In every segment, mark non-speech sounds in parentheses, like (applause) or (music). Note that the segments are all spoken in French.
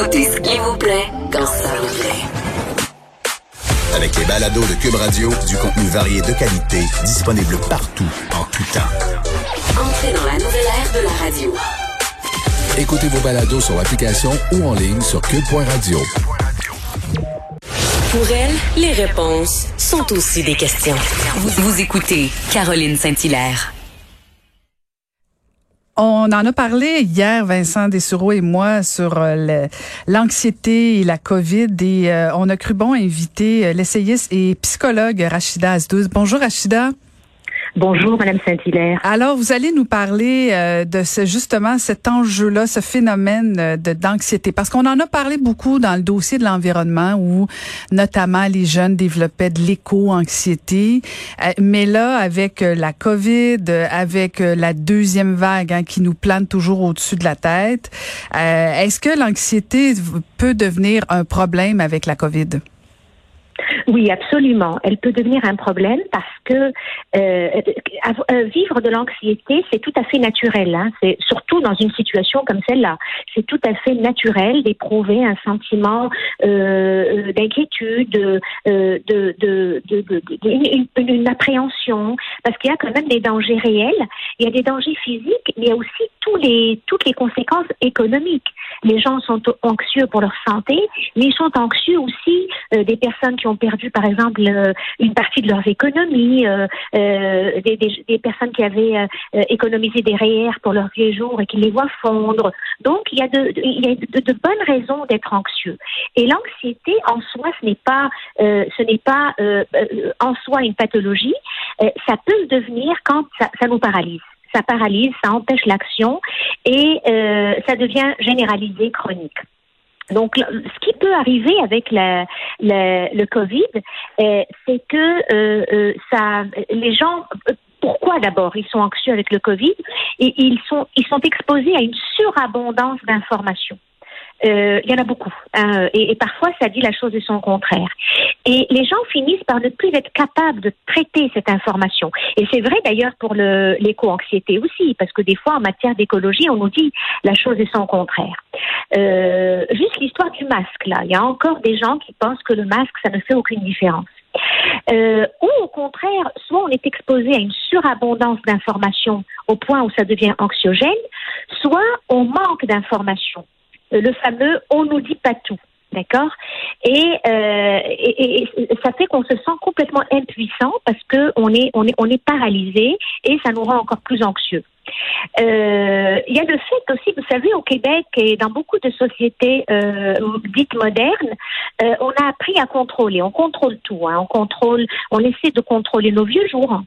Écoutez ce qui vous plaît quand ça vous plaît. Avec les balados de Cube Radio, du contenu varié de qualité, disponible partout, en tout temps. Entrez dans la nouvelle ère de la radio. Écoutez vos balados sur l'application ou en ligne sur cube.radio. Pour elle, les réponses sont aussi des questions. Vous, vous écoutez Caroline Saint-Hilaire. On en a parlé hier, Vincent Dessureau et moi, sur euh, l'anxiété et la COVID. Et euh, on a cru bon inviter euh, l'essayiste et psychologue Rachida Azdouz. Bonjour Rachida. Bonjour, Madame Saint-Hilaire. Alors, vous allez nous parler euh, de ce, justement cet enjeu-là, ce phénomène euh, d'anxiété, parce qu'on en a parlé beaucoup dans le dossier de l'environnement, où notamment les jeunes développaient de l'éco-anxiété. Euh, mais là, avec la COVID, avec la deuxième vague hein, qui nous plane toujours au-dessus de la tête, est-ce que l'anxiété peut devenir un problème avec la COVID? Oui, absolument. Elle peut devenir un problème parce que euh, euh, vivre de l'anxiété, c'est tout à fait naturel. Hein. C'est surtout dans une situation comme celle-là. C'est tout à fait naturel d'éprouver un sentiment euh, d'inquiétude, de, appréhension, parce qu'il y a quand même des dangers réels. Il y a des dangers physiques, mais il y a aussi tous les, toutes les conséquences économiques. Les gens sont anxieux pour leur santé, mais ils sont anxieux aussi des personnes qui ont perdu, par exemple, euh, une partie de leurs économies, euh, euh, des, personnes qui avaient économisé des REER pour leurs vieux jours et qui les voient fondre. Donc, il y a de, bonnes raisons d'être anxieux. Et l'anxiété, en soi, ce n'est pas, en soi une pathologie. ça peut devenir quand ça, ça nous paralyse ça paralyse, ça empêche l'action et ça devient généralisé, chronique. Donc, ce qui peut arriver avec la, le Covid, euh, c'est que euh, euh, ça, les gens pourquoi d'abord ils sont anxieux avec le Covid? Et ils sont ils sont exposés à une surabondance d'informations. Euh, il y en a beaucoup. Hein, et, et, parfois, ça dit la chose de son contraire. Et les gens finissent par ne plus être capables de traiter cette information. Et c'est vrai d'ailleurs pour l'éco-anxiété aussi, parce que des fois, en matière d'écologie, on nous dit la chose est son contraire. Euh, juste l'histoire du masque, là. Il y a encore des gens qui pensent que le masque, ça ne fait aucune différence. Euh, ou au contraire, soit on est exposé à une surabondance d'informations au point où ça devient anxiogène, soit on manque d'informations le fameux on nous dit pas tout. D'accord? Et, euh, et, ça fait qu'on se sent complètement impuissant parce que on est on est on est paralysé et ça nous rend encore plus anxieux. Euh, il y a le fait aussi, vous savez, au Québec et dans beaucoup de sociétés euh, dites modernes, euh, on a appris à contrôler. On contrôle tout. Hein. On contrôle, on essaie de contrôler nos vieux jours.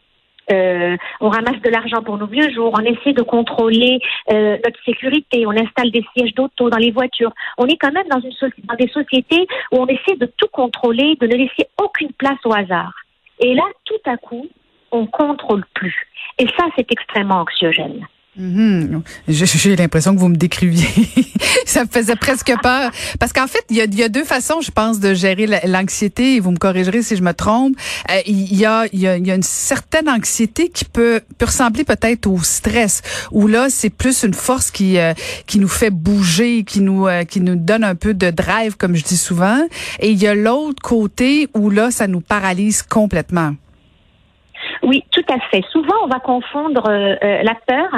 Euh, on ramasse de l'argent pour nos vieux jours, on essaie de contrôler euh, notre sécurité, on installe des sièges d'auto dans les voitures. On est quand même dans, une dans des sociétés où on essaie de tout contrôler, de ne laisser aucune place au hasard. Et là, tout à coup, on contrôle plus. Et ça, c'est extrêmement anxiogène. Mhm. J'ai l'impression que vous me décriviez. (laughs) ça me faisait presque peur. Parce qu'en fait, il y a, deux façons, je pense, de gérer l'anxiété. Vous me corrigerez si je me trompe. Euh, il, y a, une certaine anxiété qui peut, peut ressembler peut-être au stress. Où là, c'est plus une force qui, euh, qui nous fait bouger, qui nous, euh, qui nous donne un peu de drive, comme je dis souvent. Et il y a l'autre côté où là, ça nous paralyse complètement. Oui, tout à fait. Souvent, on va confondre euh, euh, la peur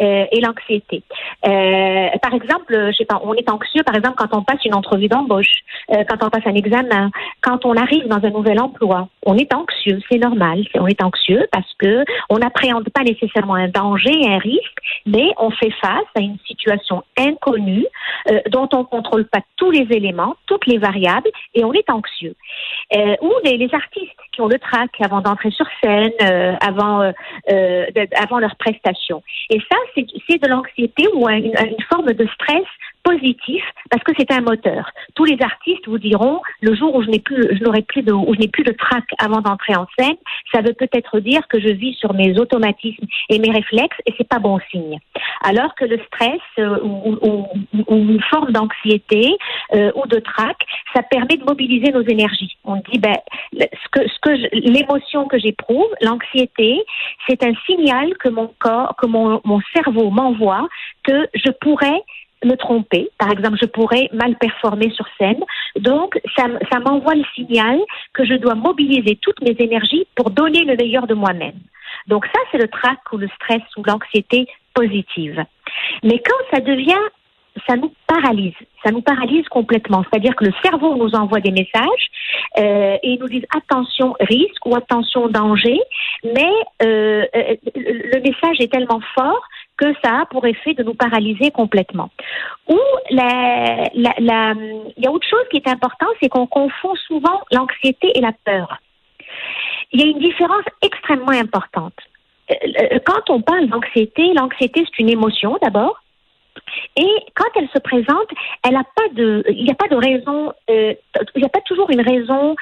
euh, et l'anxiété. par exemple, je sais pas, on est anxieux, par exemple, quand on passe une entrevue d'embauche, quand on passe un examen, quand on arrive dans un nouvel emploi, on est anxieux, c'est normal. On est anxieux parce que on n'appréhende pas nécessairement un danger, un risque, mais on fait face à une situation inconnue dont on contrôle pas tous les éléments, toutes les variables, et on est anxieux. ou les, les artistes qui ont le trac avant d'entrer sur scène, euh, avant, euh, euh avant leur prestation. Et ça, c'est de l'anxiété ou une, une forme de stress positif parce que c'est un moteur. Tous les artistes vous diront le jour où je n'aurai plus de, où je n'ai plus de trac avant d'entrer en scène, ça veut peut-être dire que je vis sur mes automatismes et mes réflexes et c'est pas bon signe. Alors que le stress euh, ou, une forme d'anxiété euh, ou de trac, ça permet de mobiliser nos énergies. On dit ben ce que, l'émotion que j'éprouve, l'anxiété, c'est un signal que mon corps, que mon cerveau m'envoie que je pourrais me tromper. Par exemple, je pourrais mal performer sur scène. Donc, ça, m'envoie le signal que je dois mobiliser toutes mes énergies pour donner le meilleur de moi-même. Donc ça, c'est le trac ou le stress ou l'anxiété positive. Mais quand ça devient ça nous paralyse. Ça nous paralyse complètement. C'est-à-dire que le cerveau nous envoie des messages euh, et nous dit attention risque ou attention danger, mais euh, euh, le message est tellement fort que ça a pour effet de nous paralyser complètement. Ou il y a autre chose qui est important, c'est qu'on confond souvent l'anxiété et la peur. Il y a une différence extrêmement importante. Euh, quand on parle d'anxiété, l'anxiété c'est une émotion d'abord. Et quand elle se présente, elle a pas de, il n'y a pas de raison, euh, il n'y a pas toujours une raison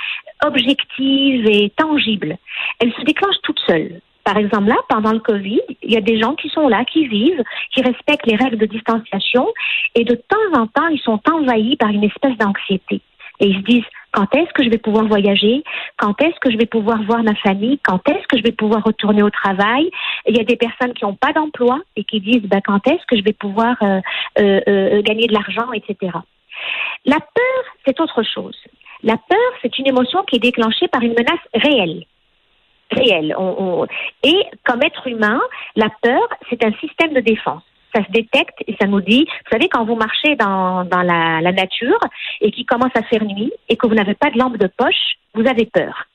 objective et tangible. Elle se déclenche toute seule. Par exemple, là, pendant le Covid, il y a des gens qui sont là, qui vivent, qui respectent les règles de distanciation, et de temps en temps, ils sont envahis par une espèce d'anxiété. Et ils se disent, quand est-ce que je vais pouvoir voyager? Quand est-ce que je vais pouvoir voir ma famille? Quand est-ce que je vais pouvoir retourner au travail? Il y a des personnes qui n'ont pas d'emploi et qui disent ben, quand est-ce que je vais pouvoir euh, euh, euh, gagner de l'argent, etc. La peur, c'est autre chose. La peur, c'est une émotion qui est déclenchée par une menace réelle. Réelle. Et comme être humain, la peur, c'est un système de défense ça se détecte et ça nous dit, vous savez, quand vous marchez dans, dans la, nature et qu'il commence à faire nuit et que vous n'avez pas de lampe de poche, vous avez peur.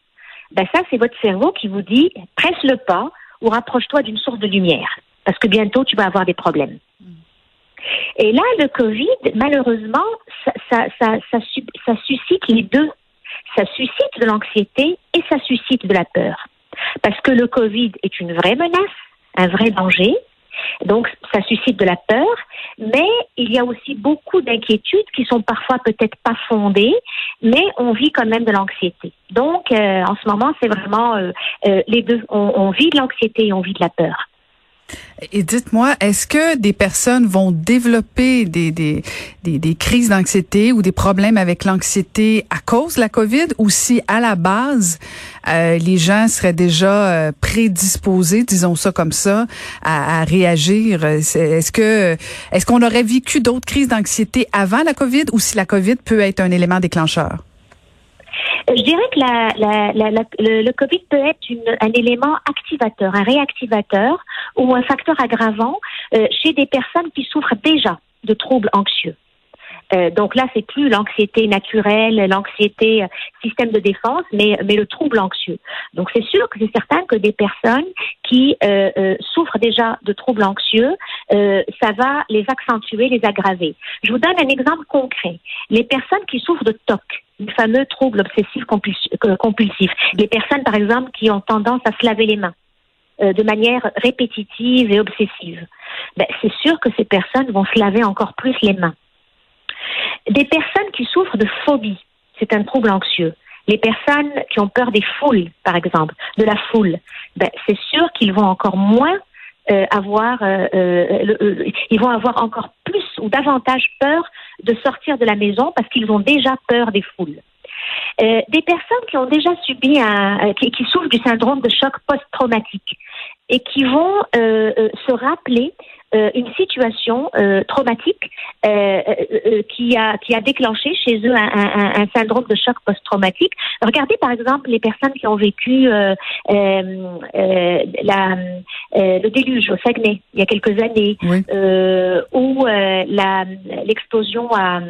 Ben ça, c'est votre cerveau qui vous dit, presse le pas ou rapproche-toi d'une source de lumière, parce que bientôt tu vas avoir des problèmes. Et là, le Covid, malheureusement, ça, ça, ça, ça suscite les deux. Ça suscite de l'anxiété et ça suscite de la peur. Parce que le Covid est une vraie menace, un vrai danger, donc, ça suscite de la peur, mais il y a aussi beaucoup d'inquiétudes qui sont parfois peut-être pas fondées, mais on vit quand même de l'anxiété. Donc, euh, en ce moment, c'est vraiment euh, euh, les deux. On, on vit de l'anxiété et on vit de la peur. Et dites-moi, est-ce que des personnes vont développer des, des, des, des crises d'anxiété ou des problèmes avec l'anxiété à cause de la COVID ou si à la base, euh, les gens seraient déjà euh, prédisposés, disons ça comme ça, à, à réagir? Est-ce que est-ce qu'on aurait vécu d'autres crises d'anxiété avant la COVID ou si la COVID peut être un élément déclencheur? Je dirais que la, la, la, le, le, COVID peut être une, un élément activateur, un réactivateur ou un facteur aggravant euh, chez des personnes qui souffrent déjà de troubles anxieux. Euh, donc là, c'est plus l'anxiété naturelle, l'anxiété euh, système de défense, mais, mais le trouble anxieux. Donc c'est sûr que c'est certain que des personnes qui euh, euh souffrent déjà de troubles anxieux, ça va les accentuer, les aggraver. Je vous donne un exemple concret. Les personnes qui souffrent de TOC, le fameux trouble obsessif compulsif. Les personnes, par exemple, qui ont tendance à se laver les mains euh, de manière répétitive et obsessive, ben, c'est sûr que ces personnes vont se laver encore plus les mains. Des personnes qui souffrent de phobie, c'est un trouble anxieux. Les personnes qui ont peur des foules, par exemple, de la foule, ben, c'est sûr qu'ils vont encore moins euh, avoir, euh, euh, ils vont avoir encore plus davantage peur de sortir de la maison parce qu'ils ont déjà peur des foules. des personnes qui ont déjà subi un, qui, qui souffrent du syndrome de choc post-traumatique et qui vont se rappeler euh, une situation euh, traumatique euh, qui a qui a déclenché chez eux un, un, un syndrome de choc post-traumatique. Regardez par exemple les personnes qui ont vécu la, le déluge au Saguenay il y a quelques années, ou l'explosion à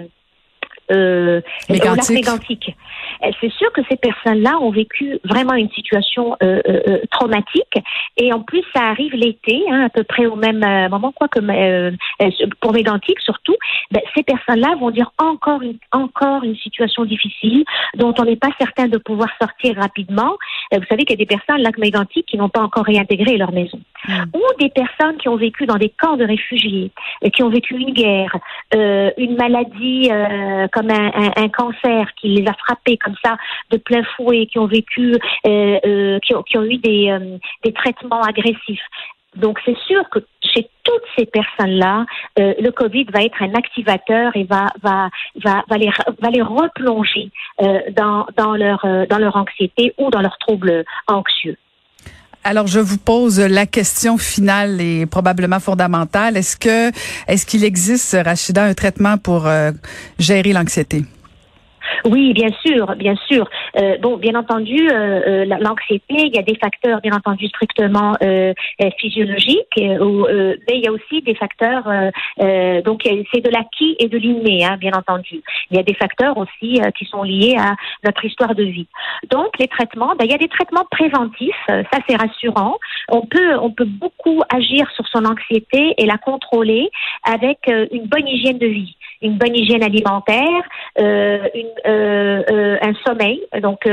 euh, mégantique. Euh, c'est sûr que ces personnes-là ont vécu vraiment une situation euh, euh, euh, traumatique et en plus ça arrive l'été, hein, à peu près au même moment, quoi que pour mégantique surtout. Ben, ces personnes-là vont dire encore une, encore une situation difficile dont on n'est pas certain de pouvoir sortir rapidement. vous savez qu'il y a des personnes lac mégantique qui n'ont pas encore réintégré leur maison, ou des personnes qui ont vécu dans des camps de réfugiés, et qui ont vécu une guerre, une maladie comme un, un, un cancer qui les a frappés comme ça de plein fouet, qui ont vécu, euh, euh, qui, ont, qui, ont, eu des, euh, des traitements agressifs. Donc c'est sûr que chez toutes ces personnes-là, euh, le Covid va être un activateur et va va va, va les va les replonger euh, dans dans leur dans leur anxiété ou dans leurs troubles anxieux. Alors, je vous pose la question finale et probablement fondamentale. Est-ce que, est-ce qu'il existe, Rachida, un traitement pour euh, gérer l'anxiété? Oui, bien sûr, bien sûr. Euh, bon, bien entendu, euh, euh l'anxiété, il y a des facteurs, bien entendu, strictement euh, euh physiologiques, euh, mais il y a aussi des facteurs. donc, c'est de l'acquis et de l'inné, hein, bien entendu. Il y a des facteurs aussi qui sont liés à notre histoire de vie. Donc, les traitements, ben, il y a des traitements préventifs. Ça, c'est rassurant. On peut, on peut beaucoup agir sur son anxiété et la contrôler avec une bonne hygiène de vie une bonne hygiène alimentaire, euh, euh, euh, un sommeil, donc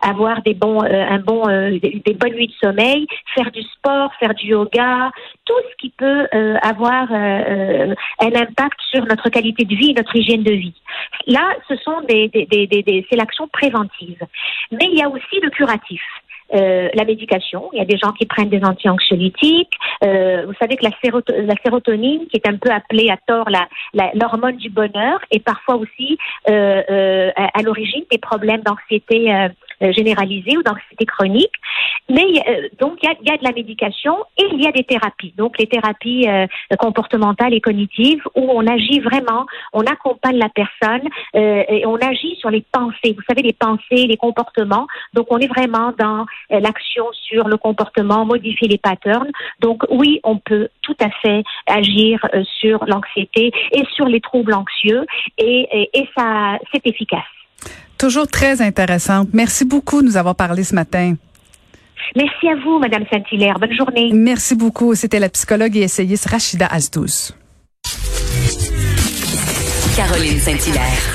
avoir des bons, un bon, des, des, bonnes nuits de sommeil, faire du sport, faire du yoga, tout ce qui peut avoir un impact sur notre qualité de vie, notre hygiène de vie. Là, ce sont des, des, des, des c'est l'action préventive, mais il y a aussi le curatif. Euh, la médication. Il y a des gens qui prennent des anti-anxiolytiques. Euh, vous savez que la, la, sérotonine, qui est un peu appelée à tort l'hormone la, du bonheur, est parfois aussi euh, euh à, l'origine des problèmes d'anxiété généralisée ou d'anxiété chronique. Mais donc il y a, y a, de la médication et il y a des thérapies. Donc les thérapies comportementales et cognitives où on agit vraiment, on accompagne la personne et on agit sur les pensées. Vous savez les pensées, les comportements. Donc on est vraiment dans euh, l'action sur le comportement, modifier les patterns. Donc oui, on peut tout à fait agir euh, sur l'anxiété et sur les troubles anxieux et, et, ça, c'est efficace. Toujours très intéressante. Merci beaucoup de nous avoir parlé ce matin. Merci à vous, Madame Saint-Hilaire. Bonne journée. Merci beaucoup. C'était la psychologue et essayiste Rachida Azdous. Caroline Saint-Hilaire.